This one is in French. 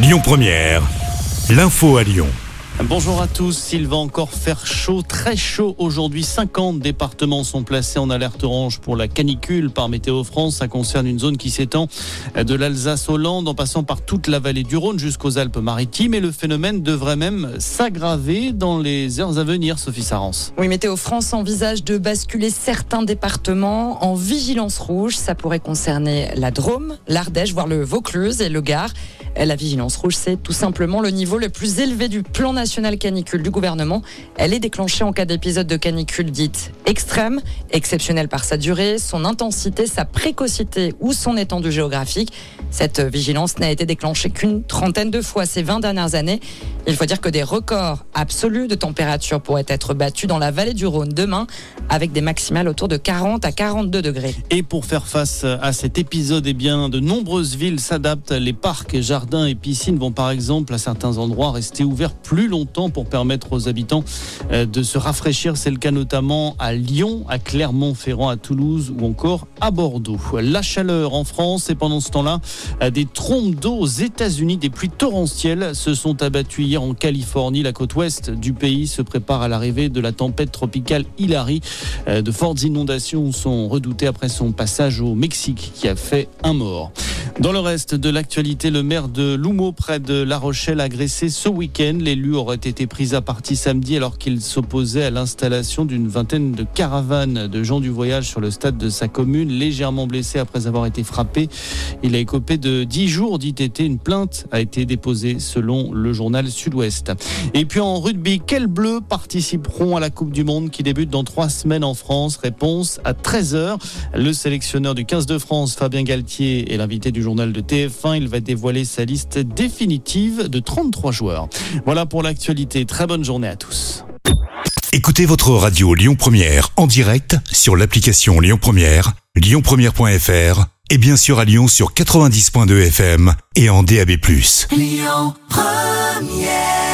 Lyon Première, l'info à Lyon. Bonjour à tous, il va encore faire chaud, très chaud aujourd'hui. 50 départements sont placés en alerte orange pour la canicule par Météo France. Ça concerne une zone qui s'étend de l'Alsace Hollande en passant par toute la vallée du Rhône jusqu'aux Alpes-Maritimes et le phénomène devrait même s'aggraver dans les heures à venir, Sophie Sarance. Oui, Météo France envisage de basculer certains départements en vigilance rouge. Ça pourrait concerner la Drôme, l'Ardèche, voire le Vaucluse et le Gard. La vigilance rouge, c'est tout simplement le niveau le plus élevé du plan national canicule du gouvernement. Elle est déclenchée en cas d'épisode de canicule dite extrême, exceptionnelle par sa durée, son intensité, sa précocité ou son étendue géographique. Cette vigilance n'a été déclenchée qu'une trentaine de fois ces 20 dernières années. Il faut dire que des records absolus de température pourraient être battus dans la vallée du Rhône demain, avec des maximales autour de 40 à 42 degrés. Et pour faire face à cet épisode, eh bien, de nombreuses villes s'adaptent. Les parcs, jardins et piscines vont par exemple à certains endroits rester ouverts plus longtemps pour permettre aux habitants euh, de se rafraîchir. C'est le cas notamment à Lyon, à Clermont-Ferrand, à Toulouse ou encore à Bordeaux. La chaleur en France et pendant ce temps-là, euh, des trompes d'eau aux États-Unis, des pluies torrentielles se sont abattues hier en Californie. La côte ouest du pays se prépare à l'arrivée de la tempête tropicale Hilary. Euh, de fortes inondations sont redoutées après son passage au Mexique qui a fait un mort. Dans le reste de l'actualité, le maire de Loumo, près de La Rochelle, agressé ce week-end. L'élu aurait été pris à partie samedi alors qu'il s'opposait à l'installation d'une vingtaine de caravanes de gens du voyage sur le stade de sa commune, légèrement blessé après avoir été frappé. Il a écopé de 10 jours d'ITT. Une plainte a été déposée selon le journal Sud-Ouest. Et puis en rugby, quels bleus participeront à la Coupe du Monde qui débute dans trois semaines en France? Réponse à 13h. Le sélectionneur du 15 de France, Fabien Galtier, est l'invité du journal de TF1. Il va dévoiler sa liste définitive de 33 joueurs. Voilà pour l'actualité. Très bonne journée à tous. Écoutez votre radio Lyon Première en direct sur l'application Lyon Première, lyonpremière.fr et bien sûr à Lyon sur 90.2 FM et en DAB+. Lyon Première